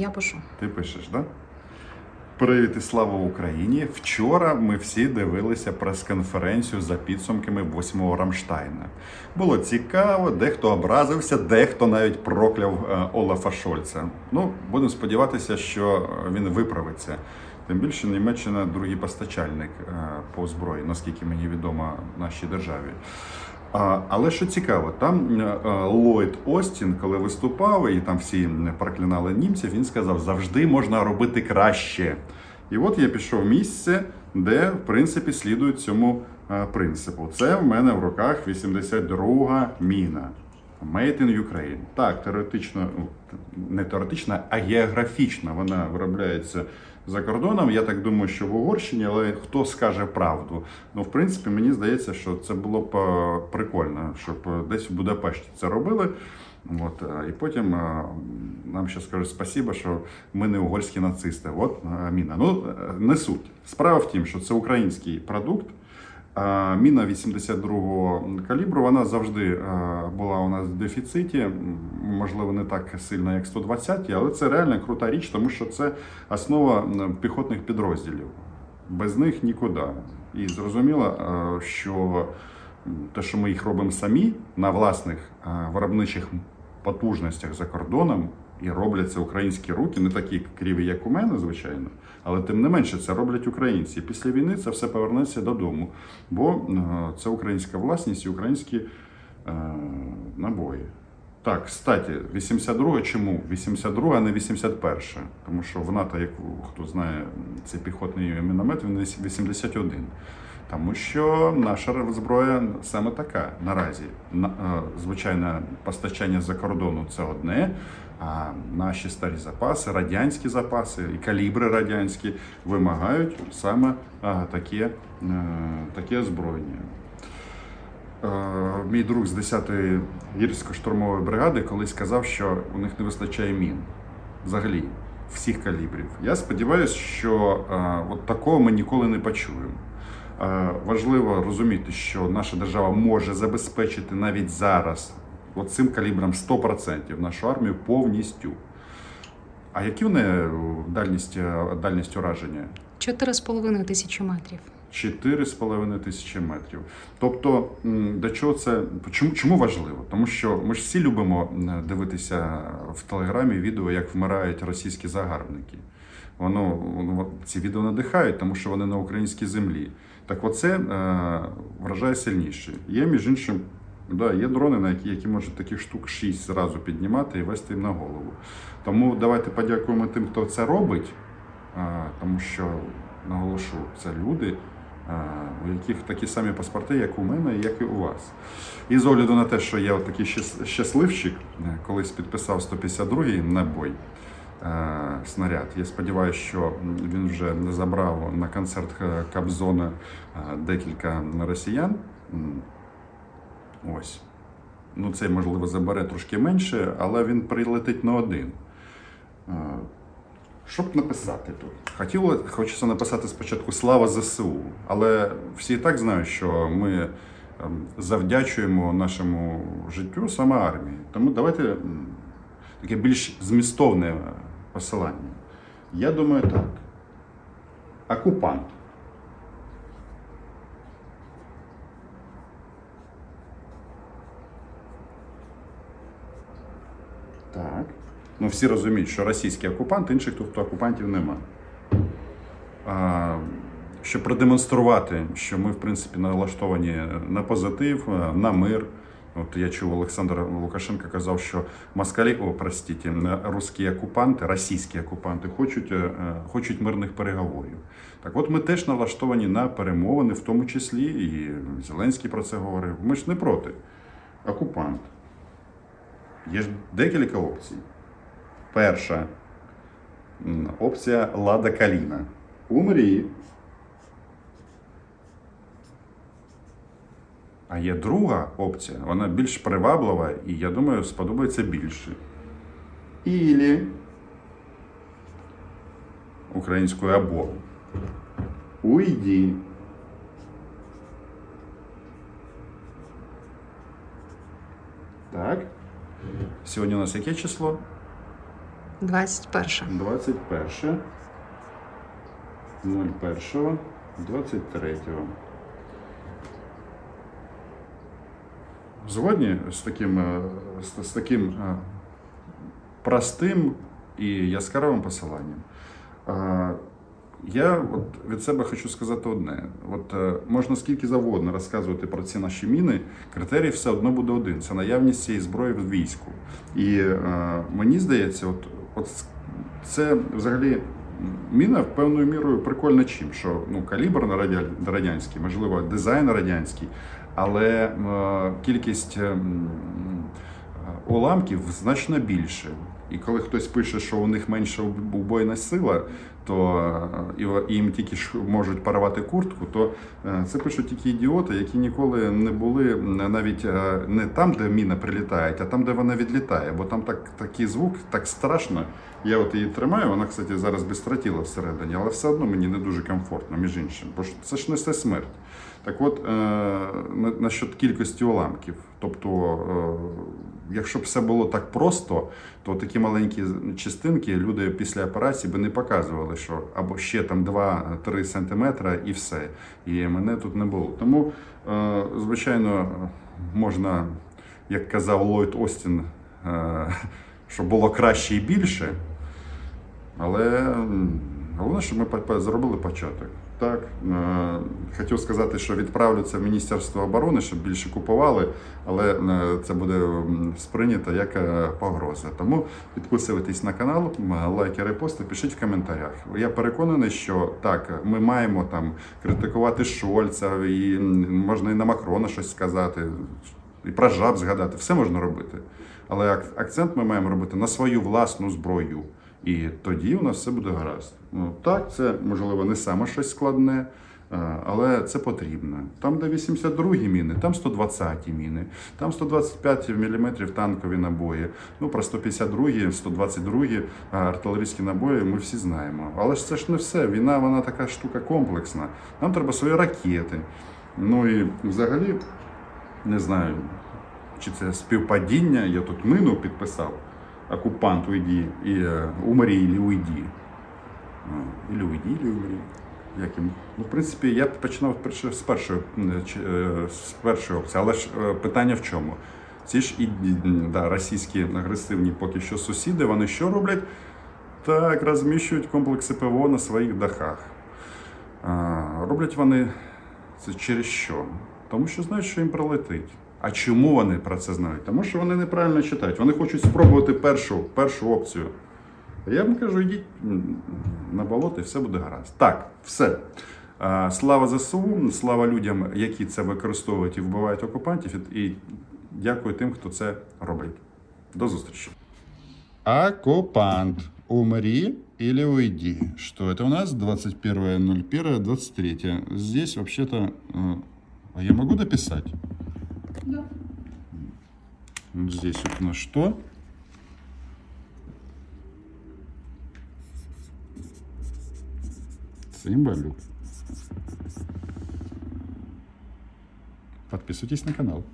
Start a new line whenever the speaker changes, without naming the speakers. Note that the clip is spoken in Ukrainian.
Я пишу.
Ти пишеш, так? Да? Привіт і слава Україні! Вчора ми всі дивилися прес-конференцію за підсумками 8-го Рамштайна. Було цікаво, дехто образився, дехто навіть прокляв е, Олафа Шольца. Ну, будемо сподіватися, що він виправиться. Тим більше Німеччина другий постачальник е, по зброї, наскільки мені відомо нашій державі. Але що цікаво, там е, Ллойд Остін, коли виступав, і там всі проклинали німців, він сказав, завжди можна робити краще. І от я пішов в місце, де в принципі слідують цьому е, принципу. Це в мене в руках 82-га міна. Made in Ukraine. Так, теоретично, ну, не теоретично, а географічно вона виробляється за кордоном. Я так думаю, що в Угорщині, але хто скаже правду? Ну, в принципі, мені здається, що це було б е, прикольно, щоб десь в Будапешті це робили. От, е, І потім е, нам ще скажуть спасіба, що ми не угорські нацисти. От Міна. Ну, не суть. Справа в тім, що це український продукт. Міна 82-го калібру вона завжди була у нас в дефіциті, можливо, не так сильно, як 120 але це реально крута річ, тому що це основа піхотних підрозділів. Без них нікуди. І зрозуміло, що те, що ми їх робимо самі на власних виробничих потужностях за кордоном, і роблять це українські руки, не такі кріві, як у мене, звичайно, але тим не менше це роблять українці. Після війни це все повернеться додому, бо е, це українська власність і українські е, набої. Так, кстати, 82 чому? 82 а не 81 Тому що в НАТО, як хто знає, цей піхотний міномет, він 81. Тому що наша зброя саме така наразі. Е, звичайно, постачання за кордону це одне. А наші старі запаси, радянські запаси і калібри радянські вимагають саме таке, е, таке озброєння. Е, мій друг з 10-ї гірсько-штурмової бригади колись сказав, що у них не вистачає мін взагалі всіх калібрів. Я сподіваюся, що от такого ми ніколи не почуємо. Важливо розуміти, що наша держава може забезпечити навіть зараз цим калібром 100% нашу армію повністю. А які вони дальність дальність ураження?
4,5 тисячі метрів.
4,5 тисячі метрів. Тобто, до чого це чому чому важливо? Тому що ми ж всі любимо дивитися в телеграмі відео, як вмирають російські загарбники. Воно, ці відео надихають, тому що вони на українській землі. Так, оце е, вражає сильніше. Є між іншим. Да, Є дрони, на які які можуть таких штук 6 зразу піднімати і вести їм на голову. Тому давайте подякуємо тим, хто це робить, тому що наголошу, це люди, у яких такі самі паспорти, як у мене, як і у вас. І з огляду на те, що я такий щасливчик, е, колись підписав 152-й набой. Е, снаряд. Я сподіваюся, що він вже забрав на концерт Кабзона е, декілька росіян. Ось. Ну, Цей, можливо, забере трошки менше, але він прилетить на один. Що б написати тут? Хотіло, Хочеться написати спочатку Слава ЗСУ, але всі і так знають, що ми ем, завдячуємо нашому життю саме армії. Тому давайте таке більш змістовне посилання. Я думаю так. Окупант. Так. Ну, всі розуміють, що російський окупант, інших тут окупантів нема. А, Щоб продемонструвати, що ми, в принципі, налаштовані на позитив, на мир. От я чув, Олександр Лукашенко казав, що москалі, о, простіть, русські окупанти, російські окупанти хочуть е, хочуть мирних переговорів. Так от ми теж налаштовані на перемовини, в тому числі, і Зеленський про це говорив. Ми ж не проти. Окупант. Є ж декілька опцій. Перша опція Лада Каліна. Умрі. А є друга опція, вона більш приваблива і, я думаю, сподобається більше. Ілі українською або уйді. Так. Сьогодні у нас яке число?
21.
21. 01. 23. Згодні з таким, е, з, з таким е, простим і яскравим посиланням. Е, Я от від себе хочу сказати одне: от можна скільки завгодно розказувати про ці наші міни, критерій все одно буде один: це наявність цієї зброї в війську. І е, мені здається, от, от це взагалі міна певною мірою прикольна чим, що ну, калібр на радя- радянський, можливо, дизайн радянський, але е, кількість е, е, уламків значно більше. І коли хтось пише, що у них менша убойна сила, то е, і їм тільки можуть порвати куртку, то е, це пишуть тільки ідіоти, які ніколи не були навіть е, не там, де міна прилітає, а там, де вона відлітає. Бо там так, такий звук, так страшно. Я от її тримаю, вона, кстати, зараз безстратіла всередині, але все одно мені не дуже комфортно, між іншим. Бо це ж несе смерть. Так от, е, насчет кількості уламків. Тобто, е, якщо б все було так просто, то такі маленькі частинки люди після операції би не показували, що або ще там 2-3 сантиметри і все. І мене тут не було. Тому, е, звичайно, можна, як казав Ллойд Остін, щоб було краще і більше. Але головне, щоб ми зробили початок. Так, е, хотів сказати, що відправлю це в Міністерство оборони, щоб більше купували, але е, це буде сприйнято як е, погроза. Тому підписуйтесь на канал, лайки, репости, пишіть в коментарях. Я переконаний, що так, ми маємо там критикувати Шольца, і можна і на Макрона щось сказати, і про жаб згадати. Все можна робити. Але акцент ми маємо робити на свою власну зброю. І тоді у нас все буде гаразд. Ну так, це можливо не саме щось складне, е, але це потрібно. Там, де 82 міни, там 120 міни, там 125 мм танкові набої. Ну про 152, 122 артилерійські набої ми всі знаємо. Але ж це ж не все. Війна вона така штука комплексна. Нам треба свої ракети. Ну і взагалі не знаю, чи це співпадіння. Я тут мину підписав. Окупант уйди і е, умри или уйди. Или уйди, или умри. Як? Ну, в принципі, я починав з першої, з першої опції, але ж е, питання в чому? Ці ж і да, російські агресивні поки що сусіди, вони що роблять? Так, розміщують комплекси ПВО на своїх дахах. А, роблять вони це через що? Тому що знають, що їм прилетить. А чому вони про це знають? Тому що вони неправильно читають. Вони хочуть спробувати першу, першу опцію. Я вам кажу, йдіть на болото і все буде гаразд. Так, все. Слава ЗСУ, слава людям, які це використовують і вбивають окупантів. І дякую тим, хто це робить. До зустрічі. Оккупант. Умри или уйди. Что это у нас? 21.01.23. Здесь вообще-то... э, я могу дописать?
Да.
Здесь вот у нас что? Цимбалюк. Подписывайтесь на канал.